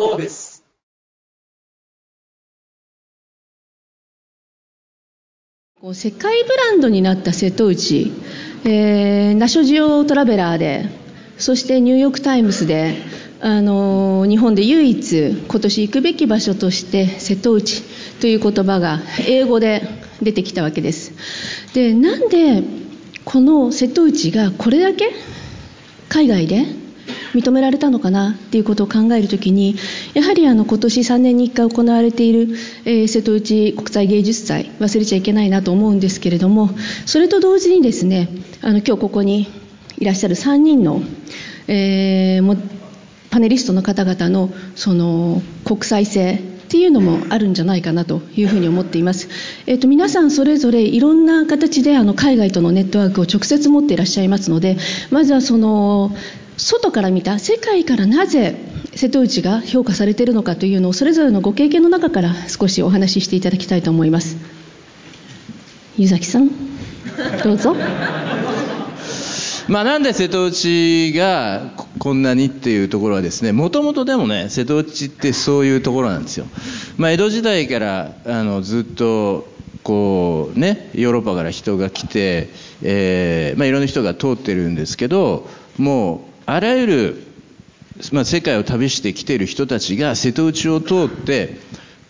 Globus. こう世界ブランドになった瀬戸内、えーナショジオトラベラーでそしてニューヨーク・タイムズで、あのー日本で唯一今年行くべき場所として瀬戸内という言葉が英語で出てきたわけですでなんでこの瀬戸内がこれだけ海外で認められたのかなっていうことを考えるときにやはりあの今年3年に1回行われている、えー瀬戸内国際芸術祭忘れちゃいけないなと思うんですけれどもそれと同時にですねあの今日ここにいらっしゃる3人の、えーもパネリストの方々のその国際性っていうのもあるんじゃないかなというふうに思っています。えっ、と皆さんそれぞれいろんな形であの海外とのネットワークを直接持っていらっしゃいますので、まずはその外から見た世界からなぜ瀬戸内が評価されているのかというのをそれぞれのご経験の中から少しお話ししていただきたいと思います。湯崎さん、どうぞ。まあ、なんで瀬戸内がこんなにっていうところはですねもともとでもね瀬戸内ってそういうところなんですよ、まあ、江戸時代からあのずっとこうねヨーロッパから人が来て、えーまあ、いろんな人が通ってるんですけどもうあらゆる、まあ、世界を旅してきている人たちが瀬戸内を通って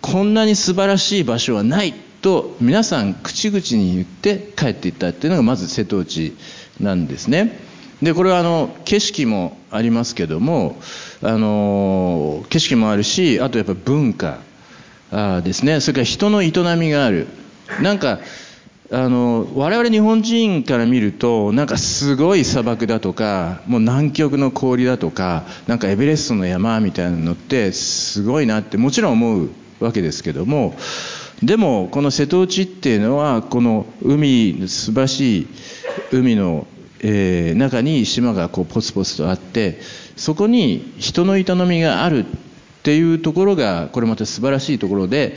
こんなに素晴らしい場所はないと皆さん口々に言って帰っていったっていうのがまず瀬戸内なんですね。でこれはあの景色もありますけどもあの景色もあるしあとやっぱ文化あですねそれから人の営みがあるなんかあの我々日本人から見るとなんかすごい砂漠だとかもう南極の氷だとかなんかエベレストの山みたいなのってすごいなってもちろん思うわけですけどもでもこの瀬戸内っていうのはこの海素晴らしい海の、えー中に島がこうポツポツとあってそこに人の営みがあるっていうところがこれまた素晴らしいところで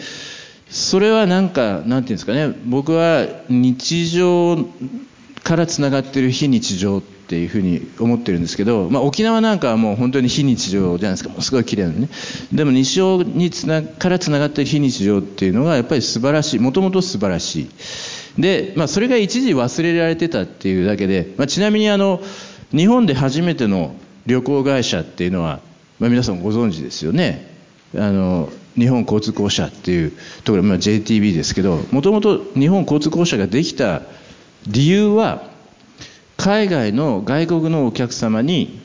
それはなんかなんていうんですかね。僕は日常からつながってる非日常っていうふうに思ってるんですけど、まあ、沖縄なんかはもう本当に非日常じゃないですか。もうすごい綺麗なのね。でも日常につなからつながってる非日常っていうのがやっぱり素晴らしい。もともと素晴らしい。で、まあ、それが一時忘れられてたっていうだけで、まあ、ちなみにあの日本で初めての旅行会社っていうのは、まあ、皆さんご存知ですよね。あの日本交通公社っていうところ、まあ、JTB ですけどもともと日本交通公社ができた理由は海外の外国のお客様に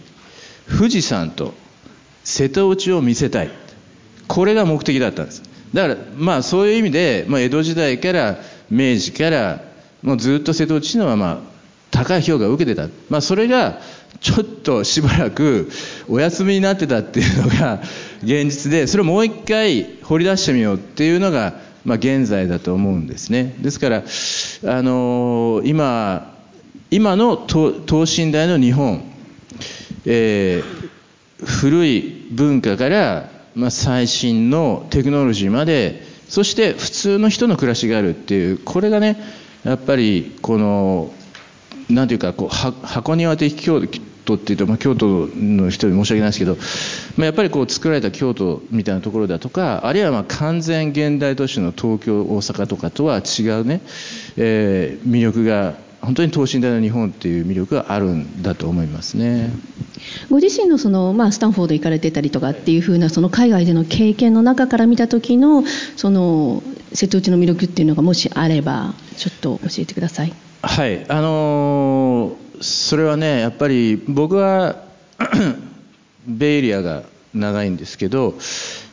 富士山と瀬戸内を見せたい。これが目的だったんです。だからまあそういう意味で、まあ、江戸時代から明治からもうずっと瀬戸内のはまあ高い評価を受けてた、まあ、それがちょっとしばらくお休みになってたっていうのが現実でそれをもう一回掘り出してみようっていうのが、まあ、現在だと思うんですね。ですからあの今今の等等身大の日本、えー古い文化から、まあ、最新のテクノロジーまでそして普通の人の暮らしがあるっていうこれがねやっぱりこのなんていうかこう箱庭的京都っていうと、まあ、京都の人に申し訳ないですけど、まあ、やっぱりこう作られた京都みたいなところだとかあるいはまあ完全現代都市の東京大阪とかとは違うね、えー魅力が本当に等身大の日本っていう魅力があるんだと思いますね。ご自身のその、まあ、スタンフォード行かれてたりとかっていうふうなその海外での経験の中から見た時のその瀬戸内の魅力っていうのがもしあればちょっと教えてください。はい、あのーそれはねやっぱり僕はベイエリアが長いんですけど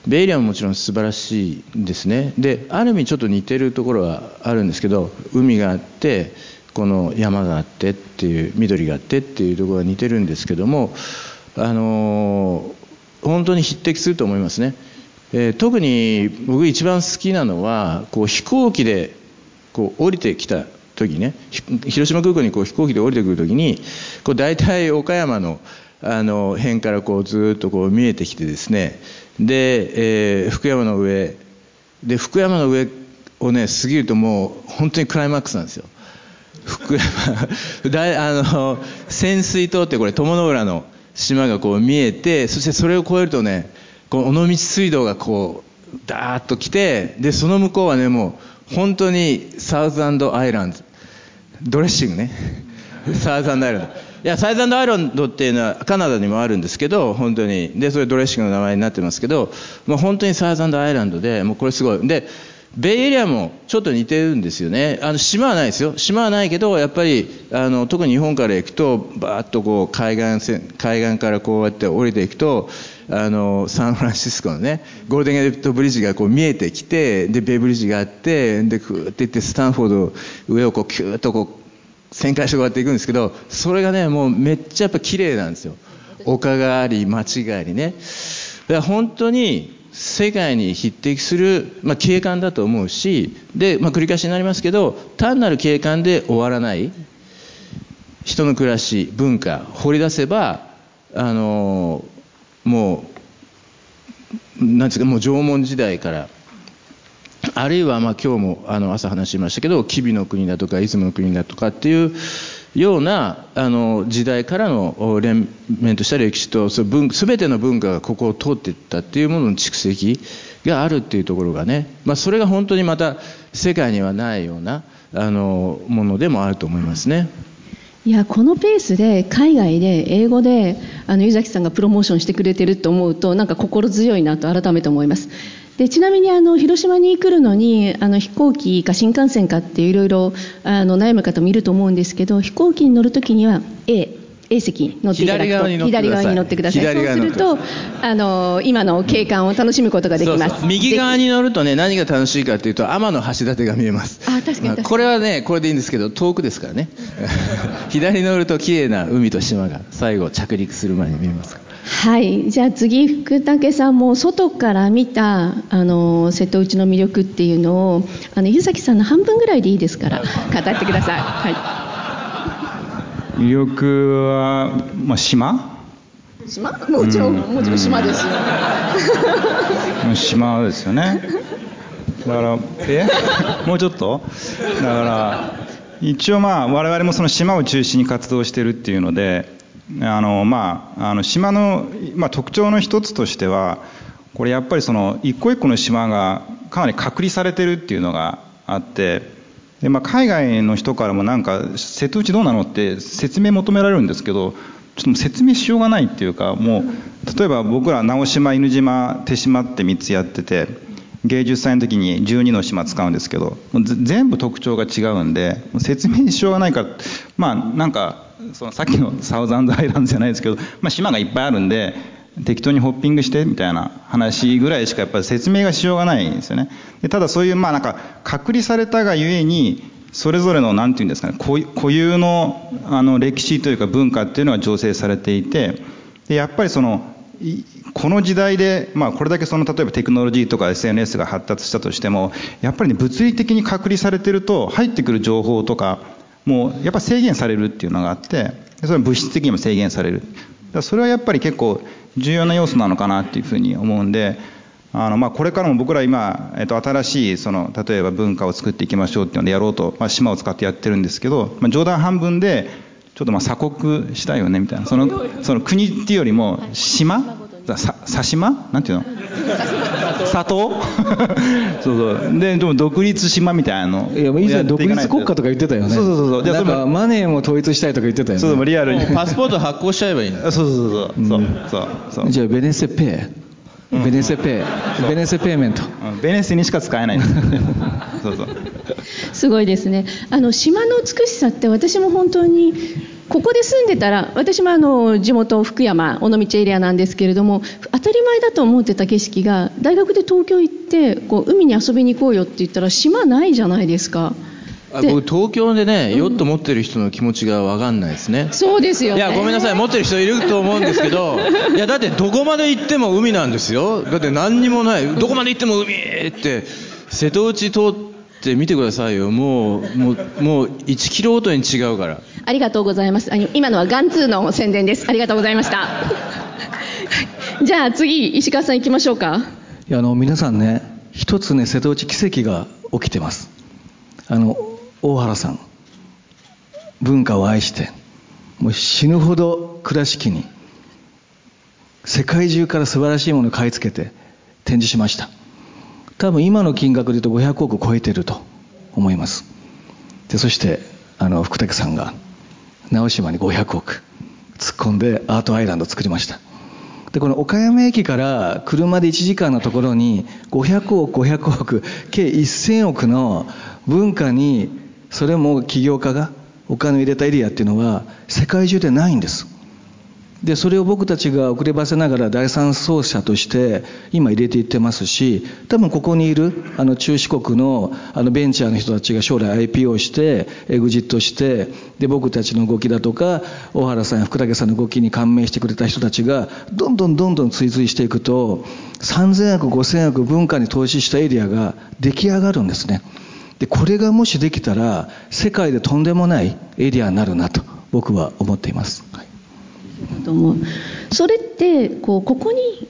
ベイエリアももちろん素晴らしいですね。である意味ちょっと似てるところはあるんですけど海があってこの山があってっていう緑があってっていうところが似てるんですけどもあのー本当に匹敵すると思いますね、えー特に僕一番好きなのはこう飛行機でこう降りてきた時ね広島空港にこう飛行機で降りてくる時にこう大体岡山のあの辺からこうずっとこう見えてきてですねで、えー福山の上で福山の上をね過ぎるともう本当にクライマックスなんですよ。福山 大あの潜水島ってこれ友の浦の島がこう見えてそしてそれを越えるとねこの尾道水道がこうダーッと来てでその向こうはねもう本当にサウザンドアイランドドレッシングね。サウザンアイラン。ドいやサウザンアイランドっていうのはカナダにもあるんですけど本当に。でそれドレッシングの名前になってますけどもう本当にサウザンドアイランドでもうこれすごい。でベイエリアもちょっと似てるんですよね。あの島はないですよ。島はないけどやっぱりあの特に日本から行くとバーッとこう海岸線海岸からこうやって降りていくとあのサンフランシスコのねゴールデンゲートブリッジがこう見えてきてでベイブリッジがあってでクーって行ってスタンフォード上をこうキューッとこう旋回してこうやっていくんですけどそれがねもうめっちゃやっぱ綺麗なんですよ。丘があり街がありね。だから本当に世界に匹敵する、まあ、景観だと思うしで、まあ、繰り返しになりますけど単なる景観で終わらない人の暮らし文化掘り出せばあのもうなんですかもう縄文時代からあるいはまあ今日もあの朝話しましたけど吉備の国だとか出雲の国だとかっていうようなあの時代からの連綿とした歴史とそ文全ての文化がここを通っていったっていうものの蓄積があるっていうところがね、まあ、それが本当にまた世界にはないようなあのものでもあると思いますね。いやこのペースで海外で英語であの湯崎さんがプロモーションしてくれてると思うとなんか心強いなと改めて思います。でちなみにあの広島に来るのにあの飛行機か新幹線かっていろいろ悩む方もいると思うんですけど飛行機に乗るときには A A 席乗っていただくと左側に乗ってください。そうするとあの今の景観を楽しむことができます。右側に乗るとね何が楽しいかというと天橋立が見えます。あ確かに、まあ、これはねこれでいいんですけど遠くですからね。左に乗ると綺麗な海と島が最後着陸する前に見えますはい。じゃあ次福武さんも外から見たあの瀬戸内の魅力っていうのをあの湯崎さんの半分ぐらいでいいですから語ってください。はい魅力は、まあ、島？島？もちろん、もちろん島ですよ。島ですよね。だから、え？もうちょっと？だから、一応まあ、我々もその島を中心に活動してるっていうので、あの、まあ、あの、島の、まあ、特徴の一つとしては、これやっぱりその、一個一個の島がかなり隔離されてるっていうのがあって、で、まあ、海外の人からもなんか瀬戸内どうなのって説明求められるんですけどちょっと説明しようがないっていうかもう例えば僕ら直島犬島手島って3つやってて芸術祭の時に12の島使うんですけど全部特徴が違うんで説明しようがないからまあなんかそのさっきのサウザンドアイランドじゃないですけど、まあ、島がいっぱいあるんで適当にホッピングしてみたいな話ぐらいしかやっぱり説明がしようがないんですよね。でただそういうまあなんか隔離されたがゆえにそれぞれの何て言うんですかね固有のあの歴史というか文化っていうのは醸成されていてでやっぱりそのこの時代で、まあ、これだけその例えばテクノロジーとか SNS が発達したとしてもやっぱり、ね、物理的に隔離されてると入ってくる情報とかもうやっぱ制限されるっていうのがあってそれは物質的にも制限されるだそれはやっぱり結構重要な要素なのかなっていうふうに思うんであのまあこれからも僕ら今、えっと、新しいその例えば文化を作っていきましょうっていうのでやろうと、まあ、島を使ってやってるんですけど、まあ、冗談半分でちょっとまあ鎖国したいよねみたいなそのその国っていうよりも島さ佐島なんていうの？砂糖。そうそう。ででも独立島みたいなの。いや以前独立国家とか言ってたよね。そうそうそう。じゃあマネーも統一したいとか言ってたよね。そうリアルに。パスポート発行しちゃえばいいんだそうそうそう。そうそうそう。じゃあベネセペベネセペベネセペイメント。ベネセにしか使えない。そうそう。すごいですね。あの島の美しさって私も本当にここで住んでたら私もあの地元福山尾道エリアなんですけれども当たり前だと思ってた景色が大学で東京行ってこう海に遊びに行こうよって言ったら島ないじゃないですか。僕東京でね、ヨット持ってる人の気持ちが分かんないですね。そうですよ、ね、いやごめんなさい。持ってる人いると思うんですけど いやだってどこまで行っても海なんですよ。だって何にもない。どこまで行っても海って瀬戸内通って見てくださいよ。もうもうもう1キロごとに違うからありがとうございます。今のはガンツーの宣伝です。ありがとうございました。じゃあ次石川さん行きましょうか。いやあの皆さんね一つね瀬戸内奇跡が起きてます。あの大原さん。文化を愛してもう死ぬほど倉敷に世界中から素晴らしいものを買い付けて展示しました。多分今の金額で言うと500億超えてると思います。でそしてあの福武さんが直島に500億。突っ込んでアートアイランドを作りました。でこの岡山駅から車で1時間のところに500億500億計1000億の文化にそれも起業家がお金を入れたエリアっていうのは世界中でないんです。でそれを僕たちが遅ればせながら第三走者として今入れていってますし多分ここにいるあの中四国のあのベンチャーの人たちが将来 IPO してエグジットしてで僕たちの動きだとか大原さんや福武さんの動きに感銘してくれた人たちがどんどんどんどん追随していくと3000億5000億文化に投資したエリアが出来上がるんですね。でこれがもしできたら世界でとんでもないエリアになるなと僕は思っています、はいと思うそれってこうここに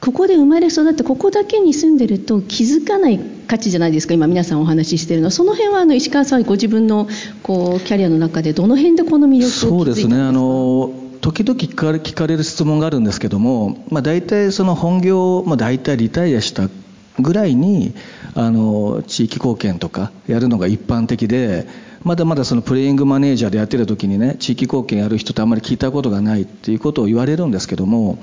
ここで生まれ育ってここだけに住んでると気づかない価値じゃないですか今皆さんお話ししてるのその辺はあの石川さんご自分のこうキャリアの中でどの辺でこの魅力をそうですねあの時々聞かれ聞かれる質問があるんですけども、まあ、大体その本業、まあ、大体リタイアしたぐらいにあの地域貢献とかやるのが一般的でまだまだそのプレイングマネージャーでやってる時にね地域貢献やる人ってあんまり聞いたことがないっていうことを言われるんですけども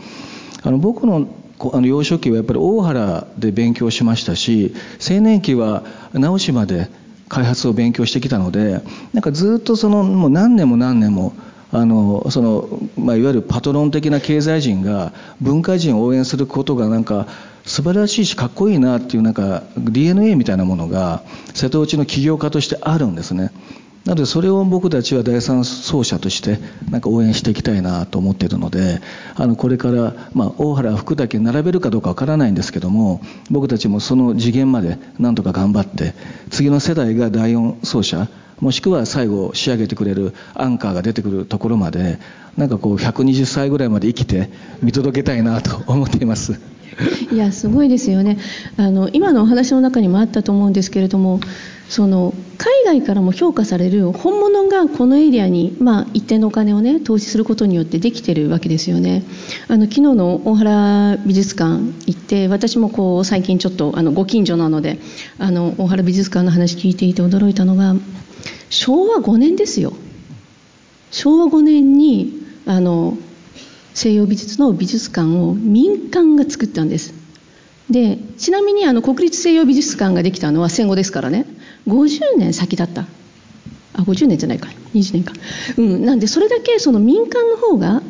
あの僕のあの幼少期はやっぱり大原で勉強しましたし青年期は直島で開発を勉強してきたのでなんかずっとそのもう何年も何年もあのその、まあ、いわゆるパトロン的な経済人が文化人を応援することがなんか素晴らしいしかっこいいなっていうなんか DNA みたいなものが瀬戸内の起業家としてあるんですねなのでそれを僕たちは第三走者としてなんか応援していきたいなと思っているのであのこれから、まあ、大原福武並べるかどうかわからないんですけども僕たちもその次元までなんとか頑張って次の世代が第四走者もしくは最後仕上げてくれるアンカーが出てくるところまでなんかこう120歳ぐらいまで生きて見届けたいなと思っています。いやすごいですよね。あの今のお話の中にもあったと思うんですけれどもその海外からも評価される本物がこのエリアに、まあ、一定のお金をね投資することによってできてるわけですよね。あの昨日の大原美術館行って私もこう最近ちょっとあのご近所なのであの大原美術館の話聞いていて驚いたのが昭和5年ですよ。昭和5年にあの西洋美術の美術館を民間が作ったんです。でちなみにあの国立西洋美術館ができたのは戦後ですからね。50年先だった。あ50年じゃないか。20年か。うん。なんでそれだけその民間の方が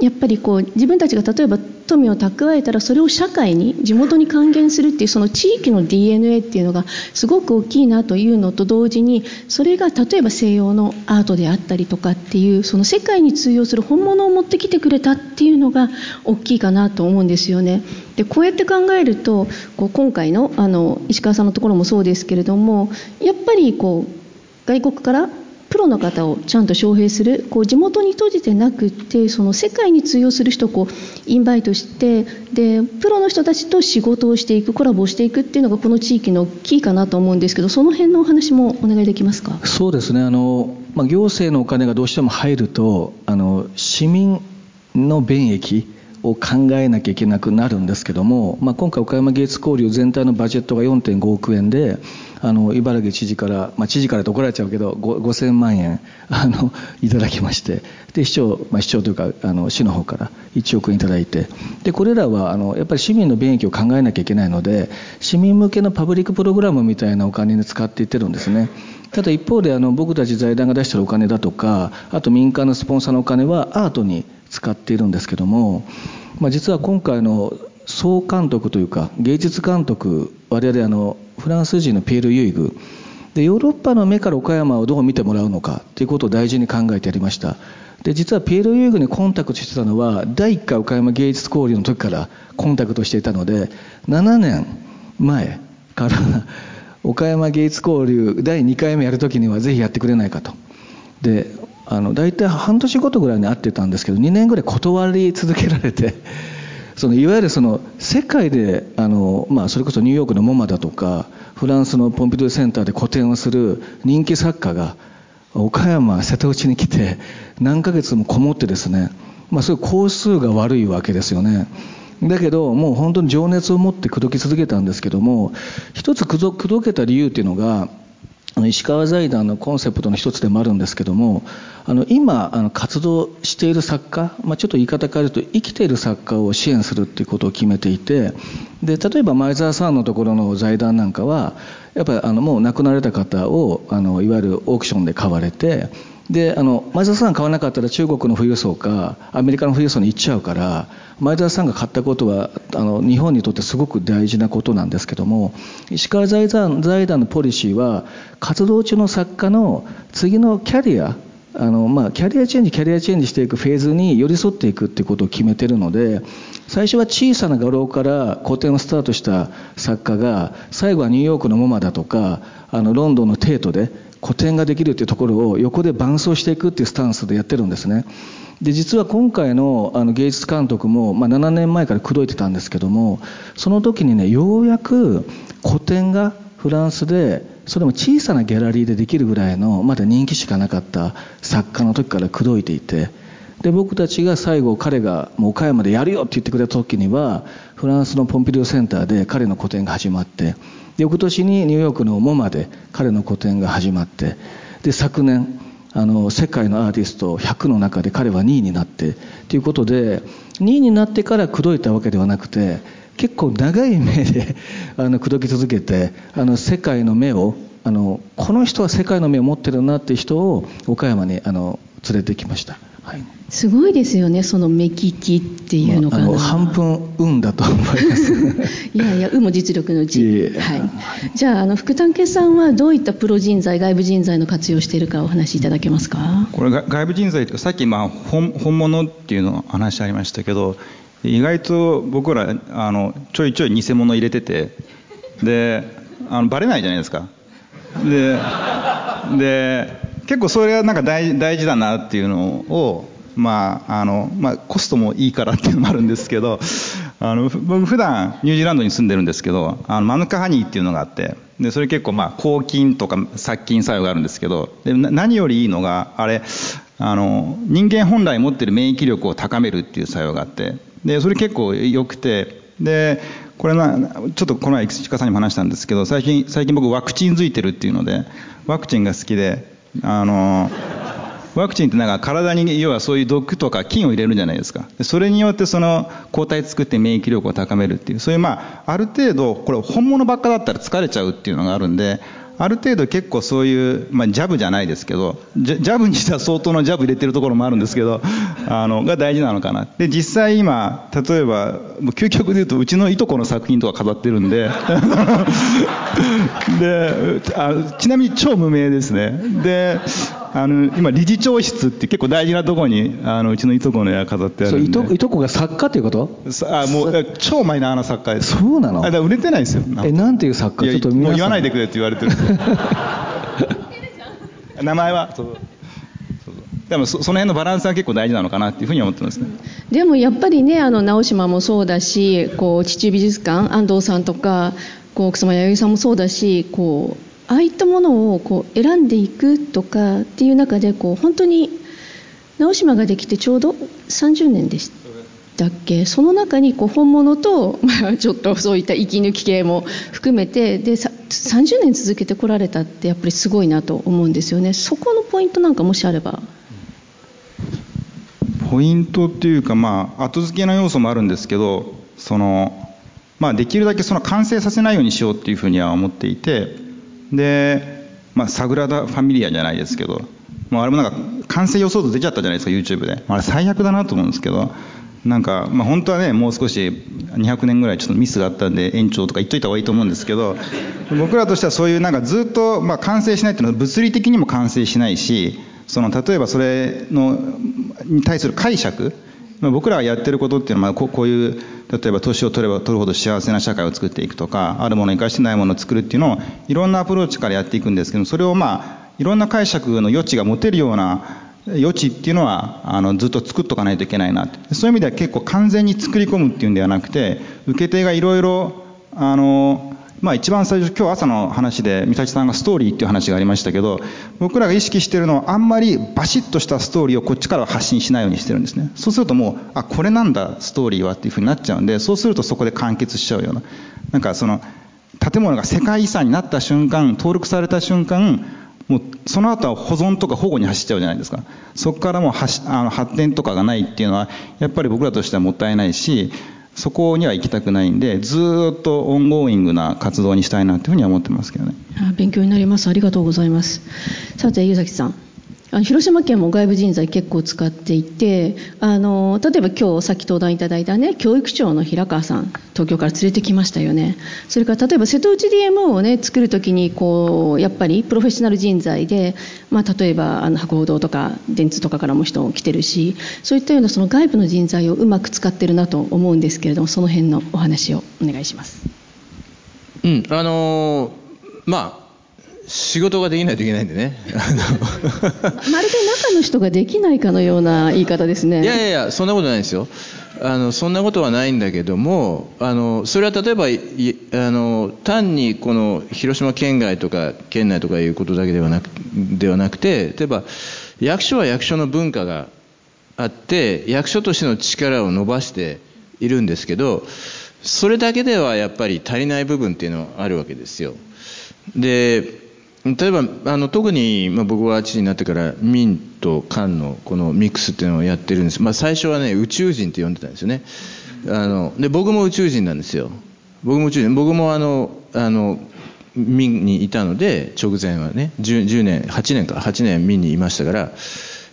やっぱりこう自分たちが例えば富を蓄えたらそれを社会に地元に還元するっていうその地域の DNA っていうのがすごく大きいなというのと同時にそれが例えば西洋のアートであったりとかっていうその世界に通用する本物を持ってきてくれたっていうのが大きいかなと思うんですよね。でこうやって考えるとこう今回のあの石川さんのところもそうですけれどもやっぱりこう外国からプロの方をちゃんと招聘するこう地元に閉じてなくてその世界に通用する人をこうインバイトしてでプロの人たちと仕事をしていくコラボをしていくっていうのがこの地域のキーかなと思うんですけどその辺のお話もお願いできますか？そうですね。あの、まあ、行政のお金がどうしても入るとあの市民の便益を考えなきゃいけなくなるんですけども、まあ、今回岡山芸術交流全体のバジェットが4.5億円であの茨城知事から、まあ、知事からと怒られちゃうけど5000万円あのいただきましてで市長、まあ、市長というかあの市の方から1億円いただいてでこれらはあのやっぱり市民の便益を考えなきゃいけないので市民向けのパブリックプログラムみたいなお金に使っていってるんですね。ただ一方であの僕たち財団が出してるお金だとかあと民間のスポンサーのお金はアートに使っているんですけども、まあ、実は今回の総監督というか芸術監督我々あのフランス人のピエール・ユイグでヨーロッパの目から岡山をどう見てもらうのかということを大事に考えてやりました。で実はピエール・ユイグにコンタクトしてたのは第1回岡山芸術交流の時からコンタクトしていたので7年前から岡山芸術交流第2回目やる時にはぜひやってくれないかと。であの大体半年ごとぐらいに会ってたんですけど2年ぐらい断り続けられて そのいわゆるその世界であの、まあ、それこそニューヨークのモマだとかフランスのポンピドゥセンターで個展をする人気作家が岡山瀬戸内に来て何ヶ月もこもってですねまあ、そういう工数が悪いわけですよね。だけどもう本当に情熱を持って口説き続けたんですけども一つ口説けた理由っていうのが石川財団のコンセプトの一つでもあるんですけどもあの今あの活動している作家、まあ、ちょっと言い方変えると生きている作家を支援するっていうことを決めていてで例えば前澤さんのところの財団なんかはやっぱりあのもう亡くなられた方をあのいわゆるオークションで買われてであの前澤さん買わなかったら中国の富裕層かアメリカの富裕層に行っちゃうから前澤さんが買ったことはあの日本にとってすごく大事なことなんですけども石川財団財団のポリシーは活動中の作家の次のキャリアあのまあ、キャリアチェンジキャリアチェンジしていくフェーズに寄り添っていくっていうことを決めてるので最初は小さな画廊から個展をスタートした作家が最後はニューヨークのモマだとかあのロンドンのテートで個展ができるっていうところを横で伴走していくっていうスタンスでやってるんですね。で実は今回のあの芸術監督も、まあ、7年前から口説いてたんですけどもその時にねようやく個展がフランスでそれも小さなギャラリーでできるぐらいのまだ人気しかなかった作家の時から口説いていてで僕たちが最後彼がもう岡山でやるよって言ってくれた時にはフランスのポンピデューセンターで彼の個展が始まって翌年にニューヨークのモマで彼の個展が始まってで昨年あの世界のアーティスト100の中で彼は2位になってということで2位になってから口説いたわけではなくて結構長い目で あの口説き続けてあの世界の目をあのこの人は世界の目を持ってるなっていう人を岡山にあの連れてきました。はい、すごいですよねその目利きっていうのかな、まあ、半分運だと思います。いやいや運も実力のうち、はい、じゃああの福丹家さんはどういったプロ人材外部人材の活用しているかお話しいただけますか？これ外部人材というかさっきまあ本本物っていうの話ありましたけど意外と僕らあのちょいちょい偽物入れててであのバレないじゃないですか。でで結構それはなんか大大事だなっていうのをまああのまあ、コストもいいからっていうのもあるんですけど あの僕普段ニュージーランドに住んでるんですけどあのマヌカハニーっていうのがあってでそれ結構まあ抗菌とか殺菌作用があるんですけどで何よりいいのがあれあの人間本来持ってる免疫力を高めるっていう作用があってでそれ結構良くてでこれなちょっとこの前市川さんにも話したんですけど最近最近僕ワクチンづいてるっていうのでワクチンが好きであのワクチンってなんか体に要はそういう毒とか菌を入れるじゃないですか。それによってその抗体作って免疫力を高めるっていう。そういうまあある程度これ本物ばっかだったら疲れちゃうっていうのがあるんである程度結構そういう、まあ、ジャブじゃないですけどジャブにしたら相当のジャブ入れてるところもあるんですけど あのが大事なのかな。で実際今例えば究極で言うとうちのいとこの作品とか飾ってるんで。であちなみに超無名ですね。であの今理事長室って結構大事なところにあのうちのいとこの絵が飾ってあるんで。いといとこが作家っていうこと？あもう超マイナーな作家です。そうなの？あだ売れてないですよ。えなんていう作家？ちょっともう言わないでくれって言われてる。名前は？そうでもそその辺のバランスは結構大事なのかなっていうふうに思ってますね。でもやっぱりねあの直島もそうだしこう秩父美術館安藤さんとかこう奥様弥生さんもそうだしこうああいったものをこう選んでいくとかっていう中でこう本当に直島ができてちょうど30年でしたっけ？その中にこう本物と、まあ、ちょっとそういった息抜き系も含めてで30年続けてこられたってやっぱりすごいなと思うんですよねそこのポイントなんかもしあれば。ポイントっていうかまあ後付けの要素もあるんですけどそのまあできるだけその完成させないようにしようっていうふうには思っていてで、まあ、サグラダ・ファミリアじゃないですけど、もうあれもなんか完成予想図出ちゃったじゃないですか YouTube で。あれ最悪だなと思うんですけどなんか、まあ、本当はねもう少し200年ぐらいちょっとミスがあったんで延長とか言っといた方がいいと思うんですけど僕らとしてはそういうなんかずっと、まあ、完成しないっていうのは物理的にも完成しないしその例えばそれのに対する解釈ま僕らがやってることっていうのはこういう例えば年を取れば取るほど幸せな社会を作っていくとかあるものを生かしてないものを作るっていうのをいろんなアプローチからやっていくんですけどそれをまあいろんな解釈の余地が持てるような余地っていうのはあのずっと作っとかないといけないなそういう意味では結構完全に作り込むっていうんではなくて受け手がいろいろあのまあ、一番最初今日朝の話で美咲さんがストーリーっていう話がありましたけど僕らが意識してるのはあんまりバシッとしたストーリーをこっちから発信しないようにしてるんですね。そうするともうあこれなんだストーリーはっていうふうになっちゃうんでそうするとそこで完結しちゃうような。なんかその建物が世界遺産になった瞬間登録された瞬間もうその後は保存とか保護に走っちゃうじゃないですか。そこからもうはしあの発展とかがないっていうのはやっぱり僕らとしてはもったいないしそこには行きたくないんでずっとオンゴーイングな活動にしたいなというふうには思ってますけどね。勉強になります。ありがとうございます。さて湯崎さん。あの広島県も外部人材結構使っていてあの例えば今日さっき登壇いただいたね教育長の平川さん東京から連れてきましたよねそれから例えば瀬戸内 DMO をね作る時にこうやっぱりプロフェッショナル人材で、まあ、例えばあの博報堂とか電通とかからも人も来てるしそういったようなその外部の人材をうまく使ってるなと思うんですけれどもその辺のお話をお願いします。うんあのー、まあ仕事ができないといけないんでね。まるで中の人ができないかのような言い方ですね。いやいやいやそんなことないですよ。あのそんなことはないんだけどもあのそれは例えばあの単にこの広島県外とか県内とかいうことだけではなくではなくて例えば役所は役所の文化があって役所としての力を伸ばしているんですけどそれだけではやっぱり足りない部分っていうのはあるわけですよ。で例えばあの特に、まあ、僕は知事になってから民と官のこのミックスっていうのをやってるんです、まあ、最初はね宇宙人って呼んでたんですよね。あので僕も宇宙人なんですよ。僕も宇宙人。僕もあのあの民にいたので直前はね 10, 10年8年か。8年民にいましたから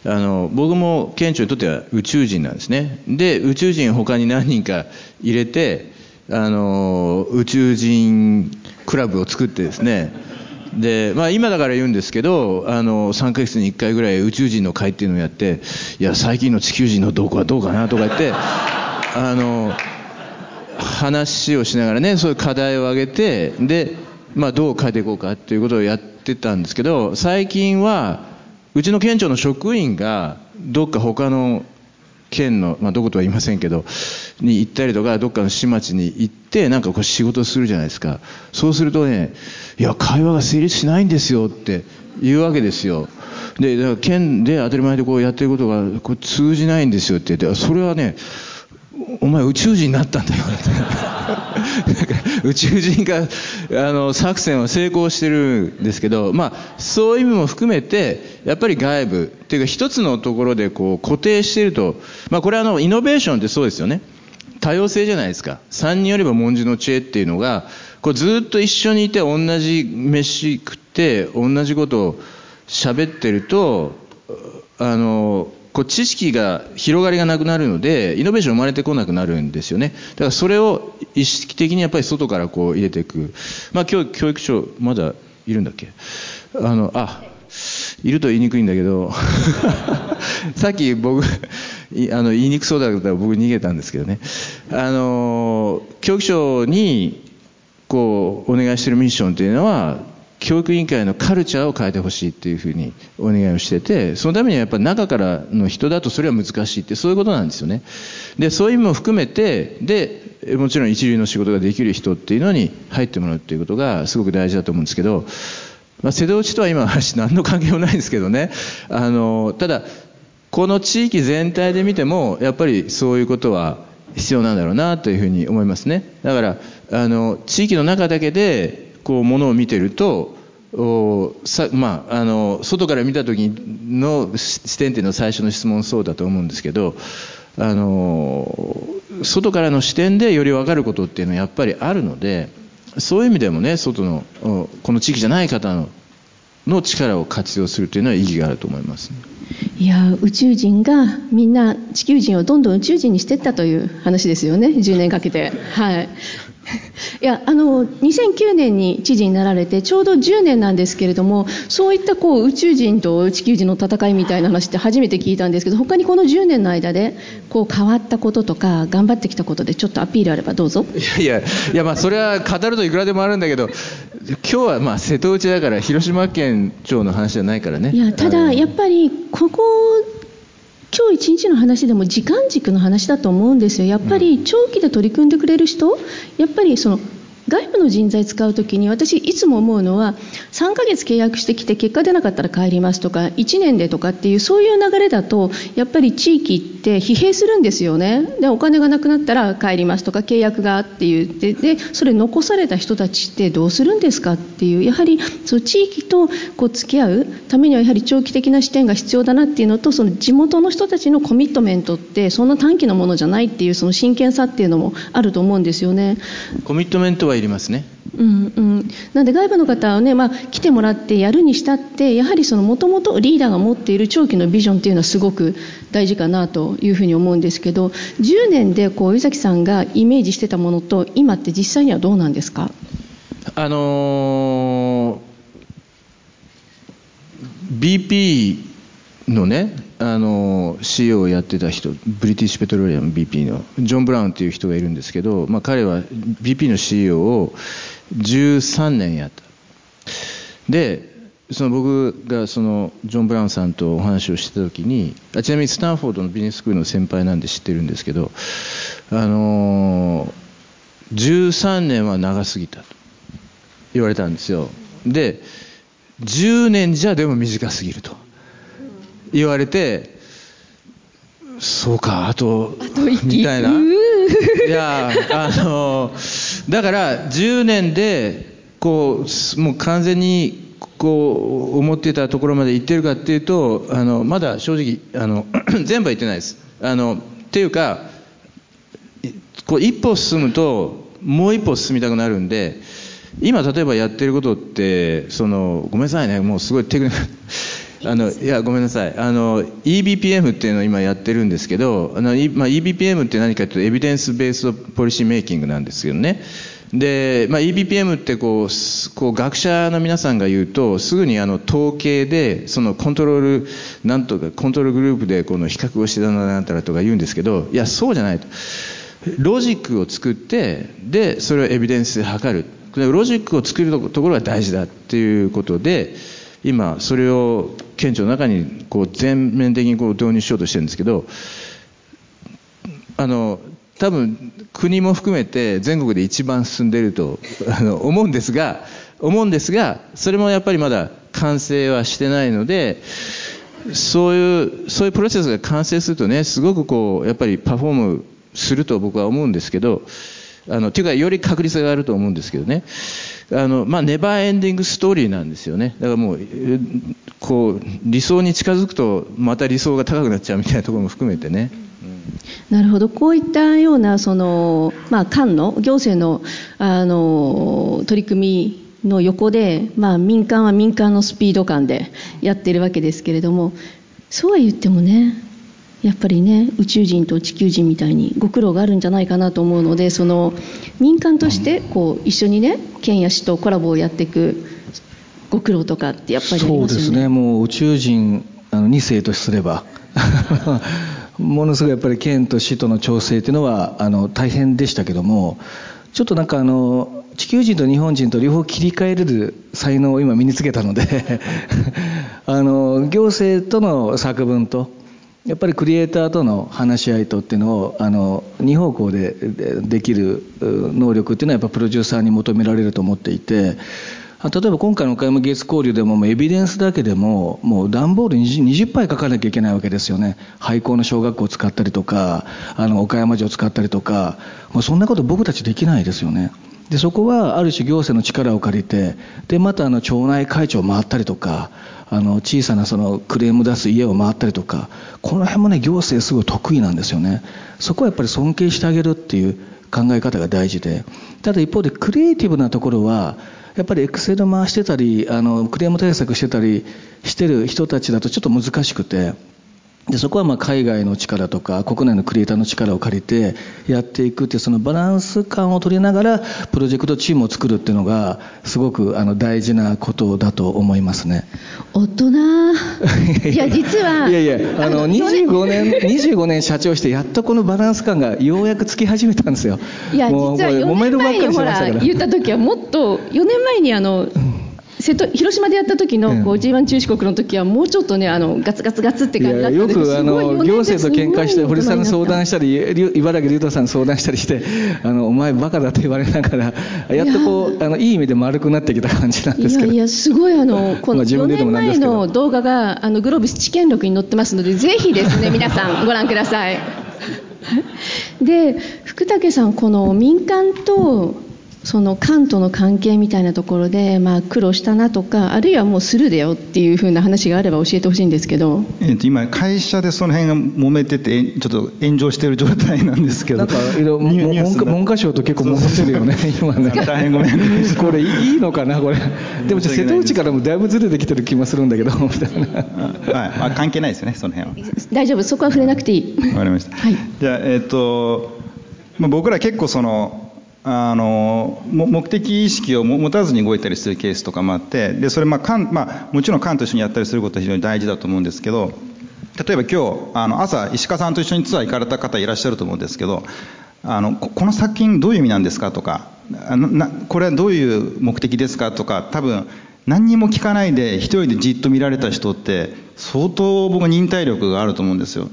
あの僕も県庁にとっては宇宙人なんですね。で宇宙人他に何人か入れてあの宇宙人クラブを作ってですねで、まあ、今だから言うんですけどあの3ヶ月に1回ぐらい宇宙人の会っていうのをやっていや最近の地球人の動向はどうかなとか言って あの話をしながらねそういう課題を挙げてで、まあ、どう変えていこうかっていうことをやってたんですけど最近はうちの県庁の職員がどっか他の県の、まあ、どことは言いませんけどに行ったりとかどっかの市町に行ってなんかこう仕事するじゃないですか。そうするとねいや会話が成立しないんですよって言うわけですよ。でだから県で当たり前でこうやってることがこう通じないんですよって言ってそれはねお前宇宙人になったんだよ。宇宙人があの作戦は成功してるんですけどまあそういう意味も含めてやっぱり外部っていうか一つのところでこう固定してるとまあこれはあのイノベーションってそうですよね。多様性じゃないですか。三人よれば文字の知恵っていうのがこうずっと一緒にいて同じ飯食って同じことを喋ってるとあのこう知識が広がりがなくなるのでイノベーション生まれてこなくなるんですよね。だからそれを意識的にやっぱり外からこう入れていく。まあ今日教育長まだいるんだっけ？あのあいると言いにくいんだけど。さっき僕あの言いにくそうだったら僕逃げたんですけどね。あの教育長にこうお願いしてるミッションというのは教育委員会のカルチャーを変えてほしいっていうふうにお願いをしててそのためにはやっぱり中からの人だとそれは難しいってそういうことなんですよね。でそういう意味も含めてでもちろん一流の仕事ができる人っていうのに入ってもらうっていうことがすごく大事だと思うんですけど、まあ、瀬戸内とは今の話何の関係もないんですけどね。あのただこの地域全体で見てもやっぱりそういうことは必要なんだろうなというふうに思いますね。だからあの地域の中だけでこうものを見てるとおさまあ、あの外から見た時の視点っていうのは最初の質問そうだと思うんですけどあの外からの視点でより分かることっていうのはやっぱりあるのでそういう意味でもね外のこの地域じゃない方のの力を活用するというのは意義があると思います、ね、いや宇宙人がみんな地球人をどんどん宇宙人にしていったという話ですよね。10年かけて。はい。いやあの2009年に知事になられてちょうど10年なんですけれどもそういったこう宇宙人と地球人の戦いみたいな話って初めて聞いたんですけど他にこの10年の間でこう変わったこととか頑張ってきたことでちょっとアピールあればどうぞ。いやいやいやまあそれは語るといくらでもあるんだけど今日はまあ瀬戸内だから広島県庁の話じゃないからね。いやただやっぱりここ今日一日の話でも時間軸の話だと思うんですよ。やっぱり長期で取り組んでくれる人やっぱりその外部の人材使う時に私いつも思うのは3ヶ月契約してきて結果出なかったら帰りますとか1年でとかっていうそういう流れだとやっぱり地域って疲弊するんですよねでお金がなくなったら帰りますとか契約がって言ってでそれ残された人たちってどうするんですかっていうやはりその地域とこう付き合うためにはやはり長期的な視点が必要だなっていうのとその地元の人たちのコミットメントってそんな短期のものじゃないっていうその真剣さっていうのもあると思うんですよね。コミットメントはいりますね。うんうん、なので外部の方はね、まあ、来てもらってやるにしたってやはりもともとリーダーが持っている長期のビジョンっていうのはすごく大事かなというふうに思うんですけど10年でこう湯崎さんがイメージしてたものと今って実際にはどうなんですか？あのー BP のね、あの CEO をやってた人ブリティッシュペトロリアム BP のジョン・ブラウンっていう人がいるんですけど、まあ、彼は BP の CEO を13年やった。でその僕がそのジョン・ブラウンさんとお話をしてた時にあちなみにスタンフォードのビジネススクールの先輩なんで知ってるんですけどあの13年は長すぎたと言われたんですよ。で10年じゃでも短すぎると。言われてそうかあとみたいな。いやあのだから10年でこうもう完全にこう思ってたところまで行ってるかっていうとあのまだ正直あの 全部は行ってないです。あのっていうかいこう一歩進むともう一歩進みたくなるんで今例えばやってることってそのごめんなさいねもうすごいテクニカルあのいやごめんなさい。あの EBPM っていうのを今やってるんですけどあの、いまあ、EBPM って何かというとエビデンスベースドポリシーメイキングなんですけどね。で、まあ、EBPM ってこうすこう学者の皆さんが言うとすぐにあの統計でそのコントロールなんとかコントロールグループでこの比較をしてたなんたらとか言うんですけどいやそうじゃないと。ロジックを作ってでそれをエビデンスで測る。でロジックを作るところが大事だっていうことで今それを県庁の中にこう全面的にこう導入しようとしてるんですけどあの多分国も含めて全国で一番進んでいると あの思うんですが思うんですがそれもやっぱりまだ完成はしてないのでそういうそういうプロセスが完成するとねすごくこうやっぱりパフォームすると僕は思うんですけどあのっていうかより確率があると思うんですけどね。あのまあネバーエンディングストーリーなんですよね。だからもうこう理想に近づくとまた理想が高くなっちゃうみたいなところも含めてね、なるほど。こういったようなその、まあ、官の行政のあの取り組みの横で、まあ、民間は民間のスピード感でやってるわけですけれどもそうは言ってもねやっぱりね宇宙人と地球人みたいにご苦労があるんじゃないかなと思うのでその民間としてこう一緒にね県や市とコラボをやっていくご苦労とかってやっぱりありそうますよね。ですねもう宇宙人あの2世とすれば ものすごいやっぱり県と市との調整っていうのはあの大変でしたけどもちょっとなんかあの地球人と日本人と両方切り替えれる才能を今身につけたので あの行政との作文とやっぱりクリエイターとの話し合いとっていうのをあの二方向でできる能力っていうのはやっぱプロデューサーに求められると思っていて例えば今回の岡山芸術交流でももエビデンスだけでももう段ボール 20, 20杯書かなきゃいけないわけですよね。廃校の小学校を使ったりとかあの岡山城を使ったりとかもうそんなこと僕たちできないですよね。でそこはある種行政の力を借りてでまたあの町内会長を回ったりとかあの小さなそのクレーム出す家を回ったりとかこの辺もね行政すごい得意なんですよね。そこはやっぱり尊敬してあげるっていう考え方が大事で。ただ一方でクリエイティブなところはやっぱりエクセル回してたりあのクレーム対策してたりしてる人たちだとちょっと難しくて。でそこはまあ海外の力とか国内のクリエイターの力を借りてやっていくっていうそのバランス感を取りながらプロジェクトチームを作るっていうのがすごくあの大事なことだと思いますね。大人？いや実はいやいやあの25年25年社長してやっとこのバランス感がようやくつき始めたんですよ。いや実はもうこれ4年前にほらら言った時はもっと4年前にあの 瀬戸広島でやった時のこう G1 中四国の時はもうちょっとねあのガツガツガツってい感じだったんです。くあの行政と喧嘩して堀さんに相談したりり茨城龍斗さんに相談したりして あのお前バカだと言われながらやっとこうあのいい意味で丸くなってきた感じなんですけど。いやいやすごいあのこの4まあ自分で言うの年前の動画があのグローブス知見録に載ってますのでぜひですね 皆さんご覧ください。で福武さんこの民間とその官との関係みたいなところで、まあ、苦労したなとかあるいはもうスルーだよっていうふうな話があれば教えてほしいんですけど。えーと今会社でその辺が揉めててえちょっと炎上している状態なんですけど。なんか文科文科省と結構揉めてるよね今ね。大変ごめんなさい。これいいのかなこれ。でも瀬戸内からもだいぶずれてきてる気もするんだけどみたいなはい。まあ、関係ないですよねその辺は。大丈夫。そこは触れなくていい。わかりました、はい。じゃあえっ、と、まあ、僕ら結構そのあの目的意識を持たずに動いたりするケースとかもあってでそれまあ官、まあ、もちろん官と一緒にやったりすることは非常に大事だと思うんですけど例えば今日あの朝石川さんと一緒にツアー行かれた方いらっしゃると思うんですけどあのこの作品どういう意味なんですかとかあななこれはどういう目的ですかとか多分何にも聞かないで一人でじっと見られた人って相当僕は忍耐力があると思うんですよ。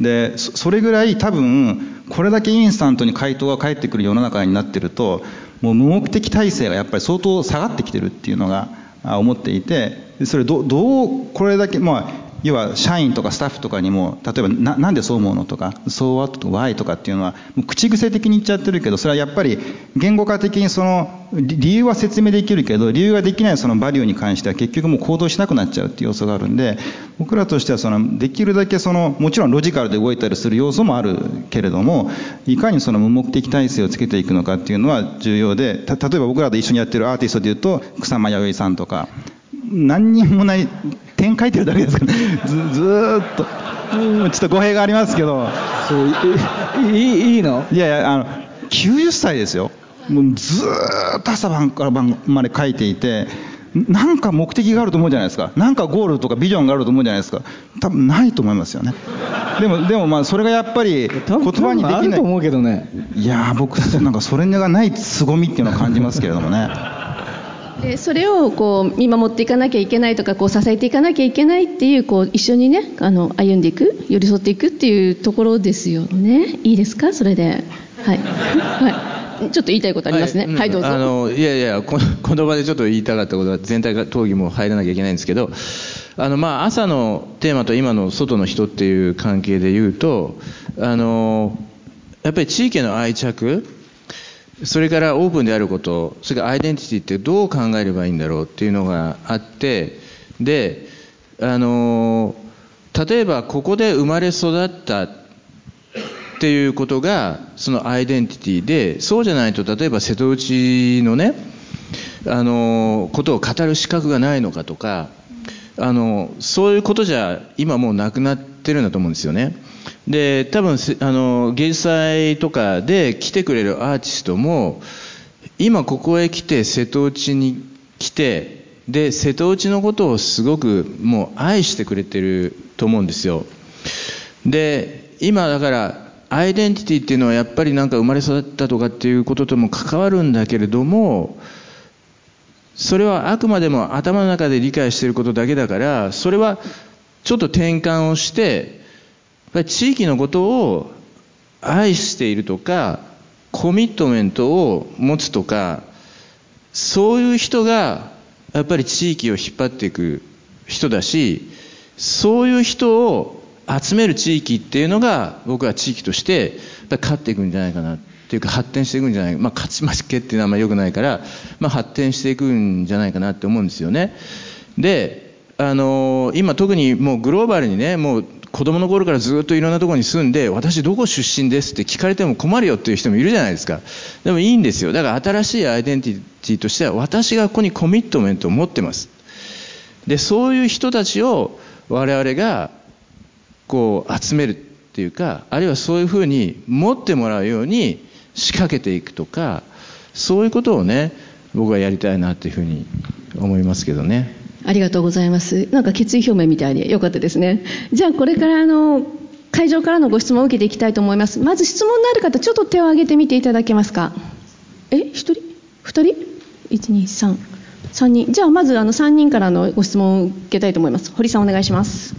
でそれぐらい多分これだけインスタントに回答が返ってくる世の中になってるともう無目的体制がやっぱり相当下がってきてるっていうのが思っていてそれどどうこれだけまあ要は社員とかスタッフとかにも例えばななんでそう思うのとか「そうは」とか「why」とかっていうのは口癖的に言っちゃってるけどそれはやっぱり言語化的にその理由は説明できるけど理由ができないそのバリューに関しては結局もう行動しなくなっちゃうっていう要素があるんで僕らとしてはそのできるだけそのもちろんロジカルで動いたりする要素もあるけれどもいかにその無目的体制をつけていくのかっていうのは重要でた例えば僕らと一緒にやってるアーティストでいうと草間彌生さんとか何にもない点書いてるだけですからずずーっとうんちょっと語弊がありますけど。そういいいいいの？いやいやあの90歳ですよ。もうずーっと朝晩から晩まで書いていてなんか目的があると思うじゃないですか。なんかゴールとかビジョンがあると思うじゃないですか。多分ないと思いますよね。でもでもまあそれがやっぱり言葉にできない。と思うけどね。いやー僕なんかそれがない凄みっていうのを感じますけれどもねでそれをこう見守っていかなきゃいけないとかこう支えていかなきゃいけないっていうこう一緒にねあの歩んでいく寄り添っていくっていうところですよね。いいですか？それで。はい、はい、ちょっと言いたいことありますね。はい、どうぞ。あのいやいやこのこの場でちょっと言いたかったことは全体が討議も入らなきゃいけないんですけどあのまあ朝のテーマと今の外の人っていう関係で言うとあのやっぱり地域の愛着それからオープンであることそれからアイデンティティってどう考えればいいんだろうっていうのがあってであの例えばここで生まれ育ったっていうことがそのアイデンティティでそうじゃないと例えば瀬戸内のねあのことを語る資格がないのかとかあのそういうことじゃ今もうなくなってるんだと思うんですよね。で多分あの芸術祭とかで来てくれるアーティストも今ここへ来て瀬戸内に来てで瀬戸内のことをすごくもう愛してくれてると思うんですよ。で今だからアイデンティティっていうのはやっぱりなんか生まれ育ったとかっていうこととも関わるんだけれどもそれはあくまでも頭の中で理解していることだけだからそれはちょっと転換をしてぱり地域のことを愛しているとかコミットメントを持つとかそういう人がやっぱり地域を引っ張っていく人だしそういう人を集める地域っていうのが僕は地域としてやっぱ勝っていくんじゃないかなっていうか発展していくんじゃないか、まあ、勝ち負けっていうのはあんまり良くないから、まあ、発展していくんじゃないかなって思うんですよね。であの今特にもうグローバルにねもう子供の頃からずっといろんなところに住んで私どこ出身ですって聞かれても困るよっていう人もいるじゃないですか。でもいいんですよ。だから新しいアイデンティティとしては私がここにコミットメントを持ってます。でそういう人たちを我々がこう集めるっていうかあるいはそういうふうに持ってもらうように仕掛けていくとかそういうことをね僕はやりたいなっていうふうに思いますけどね。ありがとうございます。なんか決意表明みたいでよかったですね。じゃあこれからあの会場からのご質問を受けていきたいと思います。まず質問のある方、ちょっと手を挙げてみていただけますか。え、一人？二人？一二三3人じゃあまずあの3人からのご質問を受けたいと思います堀さんお願いします、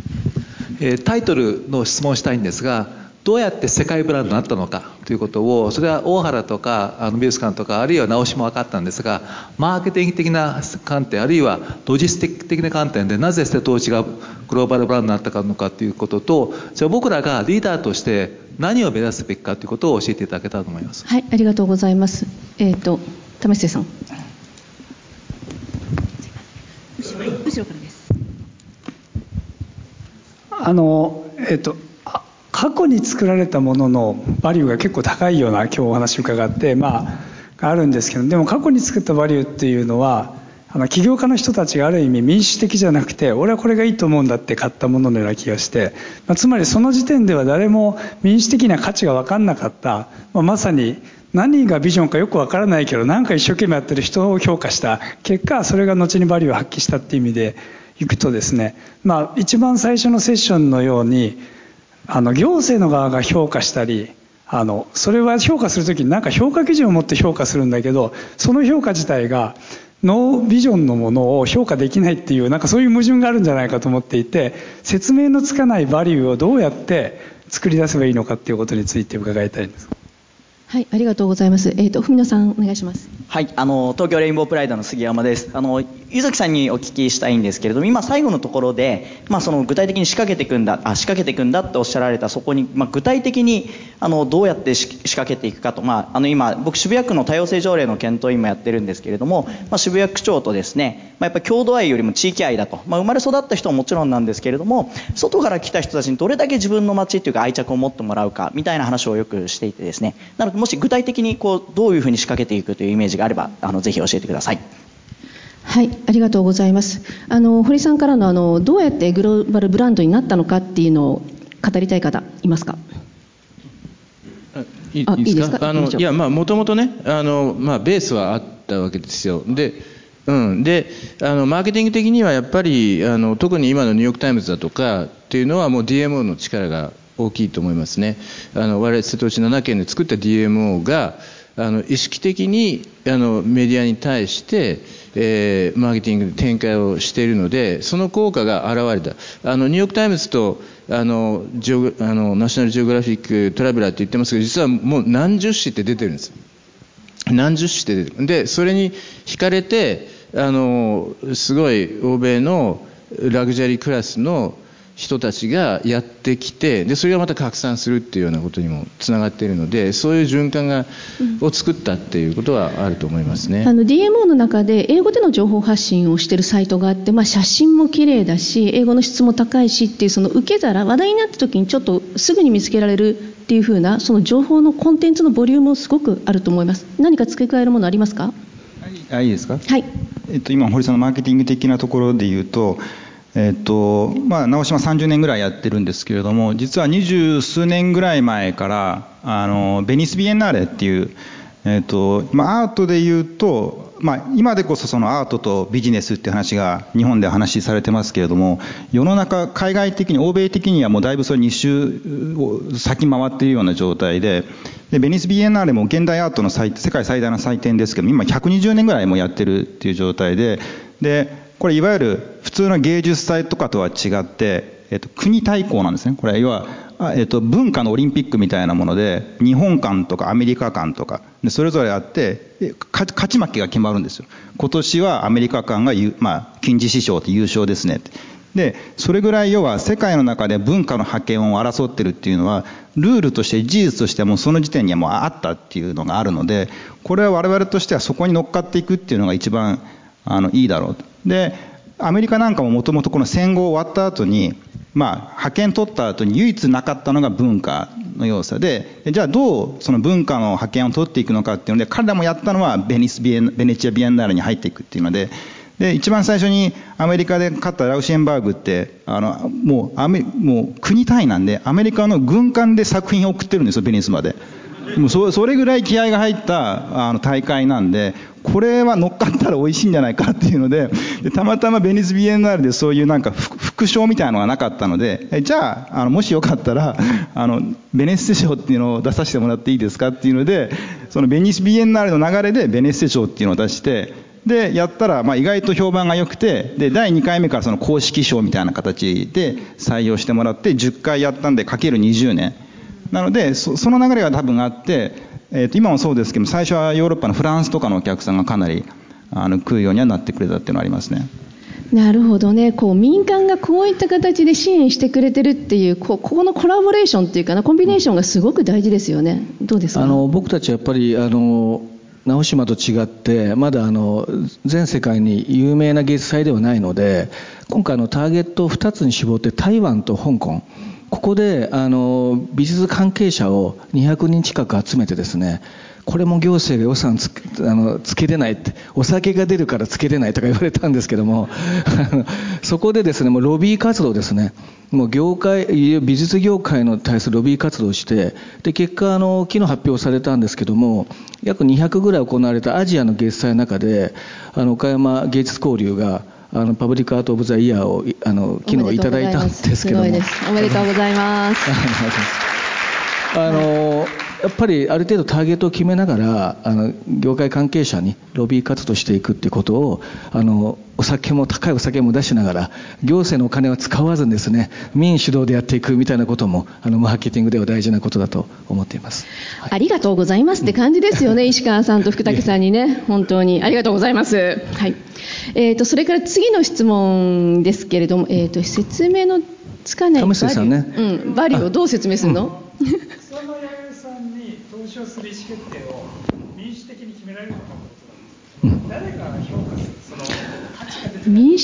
えータイトルの質問したいんですがどうやって世界ブランドになったのかということをそれは大原とかあの美術館とかあるいは直しも分かったんですがマーケティング的な観点あるいはロジスティック的な観点でなぜ瀬戸内がグローバルブランドになったのかということとじゃあ僕らがリーダーとして何を目指すべきかということを教えていただけたらと思います。はいありがとうございます。えっ、と為末さん。後ろからです。あのえっとあ過去に作られたもののバリューが結構高いような今日お話伺ってまああるんですけどでも過去に作ったバリューっていうのはあの起業家の人たちがある意味民主的じゃなくて俺はこれがいいと思うんだって買ったもののような気がして、まあ、つまりその時点では誰も民主的な価値が分かんなかった、まあ、まさに何がビジョンかよく分からないけど何か一生懸命やってる人を評価した。結果それが後にバリューを発揮したっていう意味でいくとですね、まあ、一番最初のセッションのようにあの行政の側が評価したりあのそれは評価するときに何か評価基準を持って評価するんだけどその評価自体がノービジョンのものを評価できないっていうなんかそういう矛盾があるんじゃないかと思っていて説明のつかないバリューをどうやって作り出せばいいのかっていうことについて伺いたいんです。はいありがとうございますえっ、と文野さんお願いしますはい、あの東京レインボープライドの杉山です。あの柚木さんにお聞きしたいんですけれども、今最後のところで、まあその具体的に仕掛けていくんだ、あ仕掛けていくんだっておっしゃられたそこに、まあ具体的にあのどうやって仕掛けていくかと、まああの今僕渋谷区の多様性条例の検討を今やってるんですけれども、まあ渋谷区長とですね、まあやっぱ郷土愛よりも地域愛だと、まあ生まれ育った人はもちろんなんですけれども、外から来た人たちにどれだけ自分の街っていうか愛着を持ってもらうかみたいな話をよくしていてですね、なのでもし具体的にこうどういうふうに仕掛けていくというイメージがあれば、あのぜひ教えてください。はい、ありがとうございます。あの堀さんからのあのどうやってグローバルブランドになったのかっていうのを語りたい方いますか？いあいいですか？あのいいですか？いやまあもともとねあの、まあ、ベースはあったわけですよ。で,、うん、であのマーケティング的にはやっぱりあの特に今のニューヨーク・タイムズだとかっていうのはもう DMO の力が大きいと思いますね。あの我々瀬戸内7県で作った DMO があの意識的にあのメディアに対して、えーマーケティング展開をしているのでその効果が現れた。あのニューヨーク・タイムズとあのジオあのナショナルジオグラフィックトラベラーって言ってますけど実はもう何十紙って出てるんです。何十紙って出てる。でそれに惹かれてあのすごい欧米のラグジュアリークラスの人たちがやってきてでそれがまた拡散するっていうようなことにもつながっているのでそういう循環が、を作ったっていうことはあると思いますね。あの DMO の中で英語での情報発信をしているサイトがあって、まあ、写真も綺麗だし英語の質も高いしっていうその受け皿話題になった時にちょっとすぐに見つけられるっていう風なその情報のコンテンツのボリュームもすごくあると思います。何か付け加えるものありますか？あいいですか？はい。えっと、今堀さんのマーケティング的なところで言うと、えっとまあ、直島30年ぐらいやってるんですけれども実は二十数年ぐらい前からあのベニスビエンナーレっていう、えっとまあ、アートで言うと、まあ、今でこそそのアートとビジネスって話が日本で話されてますけれども世の中海外的に欧米的にはもうだいぶそれ2周先回っているような状態ででベニスビエンナーレも現代アートの世界最大の祭典ですけど今120年ぐらいもやってるっていう状態ででこれいわゆる普通の芸術祭とかとは違って、えっと、国対抗なんですね。これ要は、あえっと、文化のオリンピックみたいなもので日本館とかアメリカ館とかそれぞれあって勝ち負けが決まるんですよ。今年はアメリカ館が、まあ、金獅子賞って優勝ですねでそれぐらい要は世界の中で文化の覇権を争ってるっていうのはルールとして事実としてもうその時点にはもうあったっていうのがあるのでこれは我々としてはそこに乗っかっていくっていうのが一番あのいいだろうと。でアメリカなんかももともとこの戦後終わった後にまあ派遣取った後に唯一なかったのが文化の要素でじゃあどうその文化の派遣を取っていくのかっていうので彼らもやったのはベニスビエベネチア・ビエンナーレに入っていくっていうのでで一番最初にアメリカで勝ったラウシェンバーグってあのもうアメもう国単位なんでアメリカの軍艦で作品を送ってるんですよベニスまで。もうそそれぐらい気合が入ったあの大会なんでこれは乗っかったら美味しいんじゃないかっていうのででたまたまベニスビエンナーレでそういうなんか副賞みたいなのがなかったのでえじゃああのもしよかったらあのベネッセ賞っていうのを出させてもらっていいですかっていうのでそのベニスビエンナーレの流れでベネッセ賞っていうのを出してでやったら、まあ、意外と評判が良くてで第2回目からその公式賞みたいな形で採用してもらって10回やったんでかける20年。なのでそその流れが多分あって、えーと今もそうですけど最初はヨーロッパのフランスとかのお客さんがかなりあの食うようにはなってくれたっていうのはありますね。なるほどね。こう民間がこういった形で支援してくれてるっていうこうここのコラボレーションっていうかなコンビネーションがすごく大事ですよね。どうですか？あの僕たちはやっぱりあの直島と違ってまだあの全世界に有名な芸術祭ではないので今回のターゲットを2つに絞って台湾と香港ここであの美術関係者を200人近く集めてですねこれも行政が予算つあのつけれないってお酒が出るからつけれないとか言われたんですけどもそこでですねもうロビー活動ですねもう業界美術業界の対するロビー活動をしてで結果あの昨日発表されたんですけども約200ぐらい行われたアジアの芸術祭の中であの岡山芸術交流があのパブリックアート・オブ・ザ・イヤーをあの昨日いただいたんですけども。すごいです。おめでとうございます。あのやっぱりある程度ターゲットを決めながらあの業界関係者にロビー活動していくっていうことをあのお酒も高いお酒も出しながら行政のお金は使わずにですね民主導でやっていくみたいなこともあのマーケティングでは大事なことだと思っています。ありがとうございますって感じですよね、石川さんと福武さんにね、本当にありがとうございます。はい。えっ、と、それから次の質問ですけれども、えっ、と、説明のつかないバリューうん、バリューをどう説明するの、その弥生さんに投 資をする意思決定を民主的に決められるのかということなんです。誰が評価する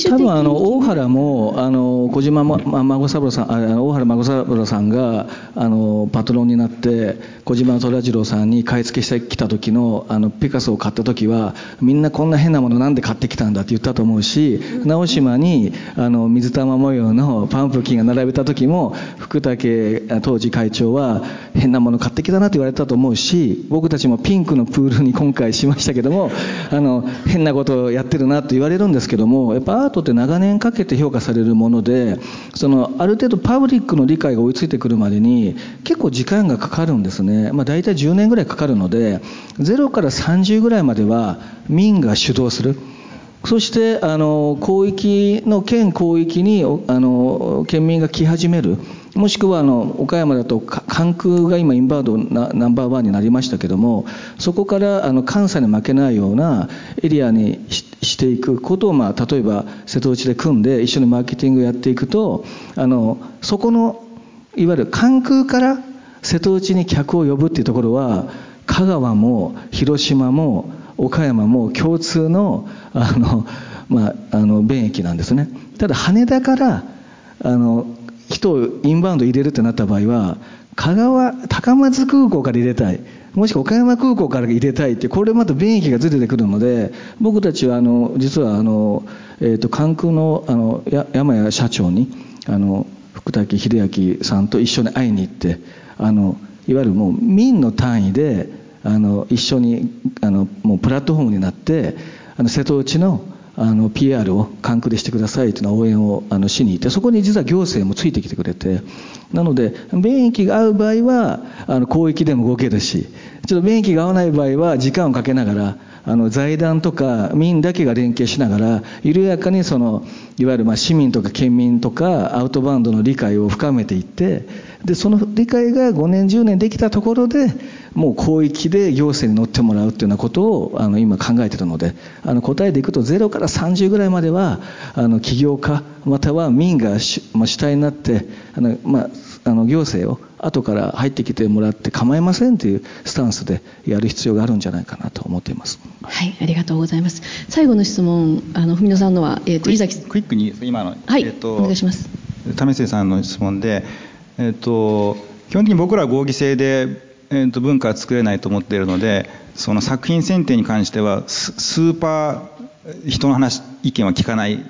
多分あの大原もあの小島ま孫三郎さんあ大原孫三郎さんがあのパトロンになって小島虎次郎さんに買い付けしてきた時のあのピカソを買った時はみんなこんな変なものなんで買ってきたんだって言ったと思うし直島にあの水玉模様のパンプキンが並べた時も福武当時会長は変なもの買ってきたなって言われたと思うし僕たちもピンクのプールに今回しましたけどもあの変なことをやってるなと言われるんですけどもやっぱアートって長年かけて評価されるものでそのある程度パブリックの理解が追いついてくるまでに結構時間がかかるんですね、まあ、大体10年ぐらいかかるので0から30ぐらいまでは民が主導する。そしてあの広域の県広域にあの県民が来始める。もしくはあの岡山だと関空が今インバウンドなナンバーワンになりましたけどもそこからあの関西に負けないようなエリアにししていくことを、まあ、例えば瀬戸内で組んで一緒にマーケティングをやっていくとあのそこのいわゆる関空から瀬戸内に客を呼ぶっていうところは香川も広島も岡山も共通のあの、まあ、あの便益なんですね。ただ羽田からあの人をインバウンド入れるってなった場合は香川高松空港から入れたい。もしくは岡山空港から入れたいってこれまた便益がずれてくるので僕たちはあの実はあの、えー、と関空のあのや山谷社長にあの福武秀明さんと一緒に会いに行ってあのいわゆるもう民の単位であの一緒にあのもうプラットフォームになってあの瀬戸内のあの PR を関空でしてくださいというのは応援をあのしに行ってそこに実は行政もついてきてくれてなので便益が合う場合はあの広域でも動けるしちょっと便益が合わない場合は時間をかけながらあの財団とか民だけが連携しながら緩やかにそのいわゆるまあ市民とか県民とかアウトバウンドの理解を深めていってでその理解が5年10年できたところでもう広域で行政に乗ってもらうっていうようなことをあの今考えているのであの答えでいくと0から30ぐらいまではあの起業家または民が主,、まあ、主体になってあの、まあ、あの行政を後から入ってきてもらって構いませんというスタンスでやる必要があるんじゃないかなと思っています。はい、ありがとうございます。最後の質問、あの文野さんのは、えっ、と伊崎クイックに今の、はい、えっと、お願いします。為末さんの質問で、えっと、基本的に僕らは合議制で、えっと、文化は作れないと思っているのでその作品選定に関してはススーパー人の話意見は聞かない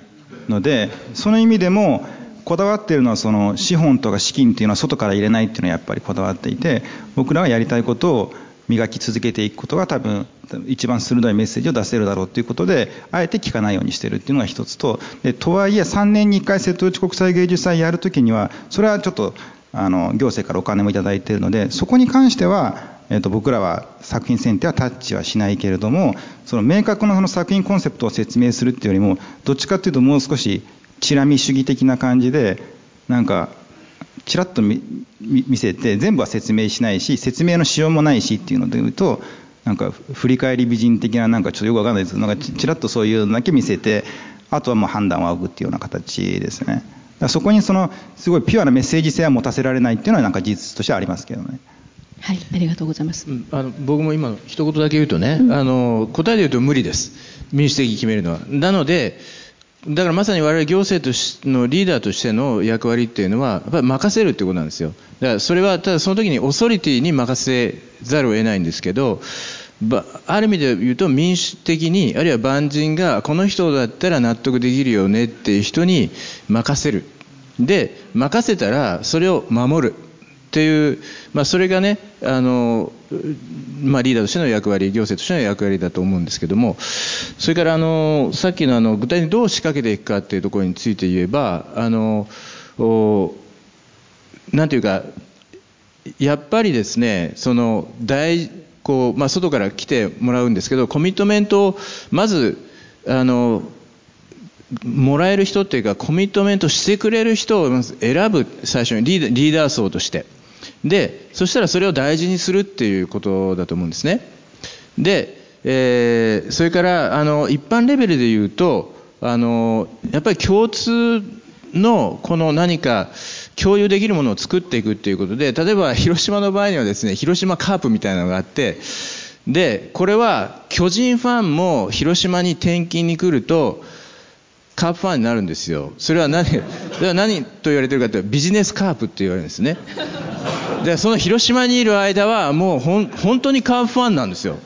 のでその意味でもこだわっているのはその資本とか資金っていうのは外から入れないっていうのはやっぱりこだわっていて僕らはやりたいことを磨き続けていくことが多分一番鋭いメッセージを出せるだろうということであえて聞かないようにしてるっていうのが一つと。でとはいえ3年に1回瀬戸内国際芸術祭やるときにはそれはちょっとあの行政からお金もいただいているのでそこに関しては、えー、と僕らは作品選定はタッチはしないけれどもその明確なその作品コンセプトを説明するっていうよりもどっちかっていうともう少しチラ見主義的な感じでなんかちらっと見せて全部は説明しないし説明のしようもないしっていうので言うとなんか振り返り美人的ななんかちょっとよくわかんないですけどなんかちらっとそういうのだけ見せてあとはもう判断を仰ぐっていうような形ですね。そこにそのすごいピュアなメッセージ性は持たせられないっていうのはなんか事実としてはありますけどね。はいありがとうございます、あの僕も今の一言だけ言うとね、うん、あの答えで言うと無理です。民主的に決めるのは。なのでだからまさに我々行政としのリーダーとしての役割っていうのはやっぱり任せるってことなんですよ。だからそれはただその時にオーソリティに任せざるを得ないんですけどある意味で言うと民主的にあるいは万人がこの人だったら納得できるよねっていう人に任せる。で任せたらそれを守る。っていう、まあ、それがねあの、まあ、リーダーとしての役割行政としての役割だと思うんですけどもそれからあのさっきのあの具体的にどう仕掛けていくかっていうところについて言えばあのなんていうかやっぱりですねその大こう、まあ、外から来てもらうんですけどコミットメントをまずあのもらえる人っていうかコミットメントしてくれる人を選ぶ最初に。リーダー層として。でそしたらそれを大事にするっていうことだと思うんですね。で、えー、それからあの一般レベルで言うとあのやっぱり共通のこの何か共有できるものを作っていくっていうことで例えば広島の場合にはですね広島カープみたいなのがあってでこれは巨人ファンも広島に転勤に来るとカープファンになるんですよ。それは何それは何と言われてるかというとビジネスカープって言われるんですね。でその広島にいる間はもうほん本当にカープファンなんですよ。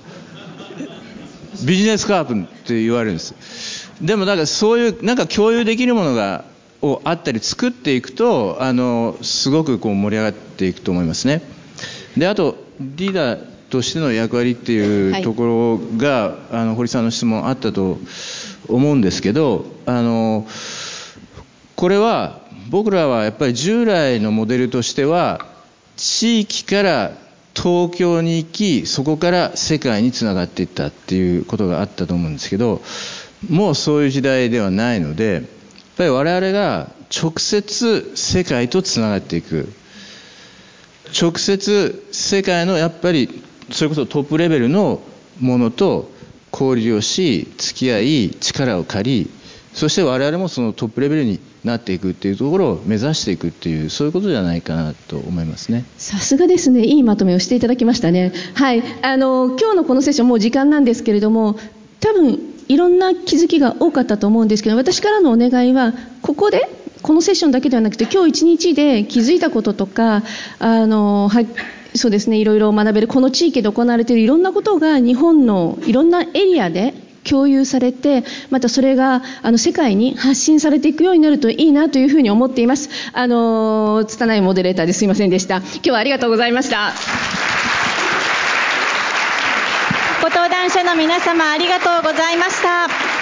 ビジネスカープって言われるんです。でもなんかそういうなんか共有できるものがをあったり作っていくとあのすごくこう盛り上がっていくと思いますね。であとリーダーとしての役割っていうところが、はい、あの堀さんの質問あったと思うんですけどあのこれは僕らはやっぱり従来のモデルとしては地域から東京に行きそこから世界につながっていったっていうことがあったと思うんですけどもうそういう時代ではないのでぱり我々が直接世界とつながっていく。直接世界のやっぱりそれこそトップレベルのものと交流をし付き合い力を借りそして我々もそのトップレベルになっていくっていうところを目指していくっていうそういうことじゃないかなと思いますね。さすがですね。いいまとめをしていただきましたね。はい。あの今日のこのセッションもう時間なんですけれども多分いろんな気づきが多かったと思うんですけど私からのお願いはここでこのセッションだけではなくて今日一日で気づいたこととかあのはそうですねいろいろ学べるこの地域で行われているいろんなことが日本のいろんなエリアで共有されてまたそれがあの世界に発信されていくようになるといいなというふうに思っています。あの拙いモデレーターですいませんでした。今日はありがとうございました。者の皆様ありがとうございました。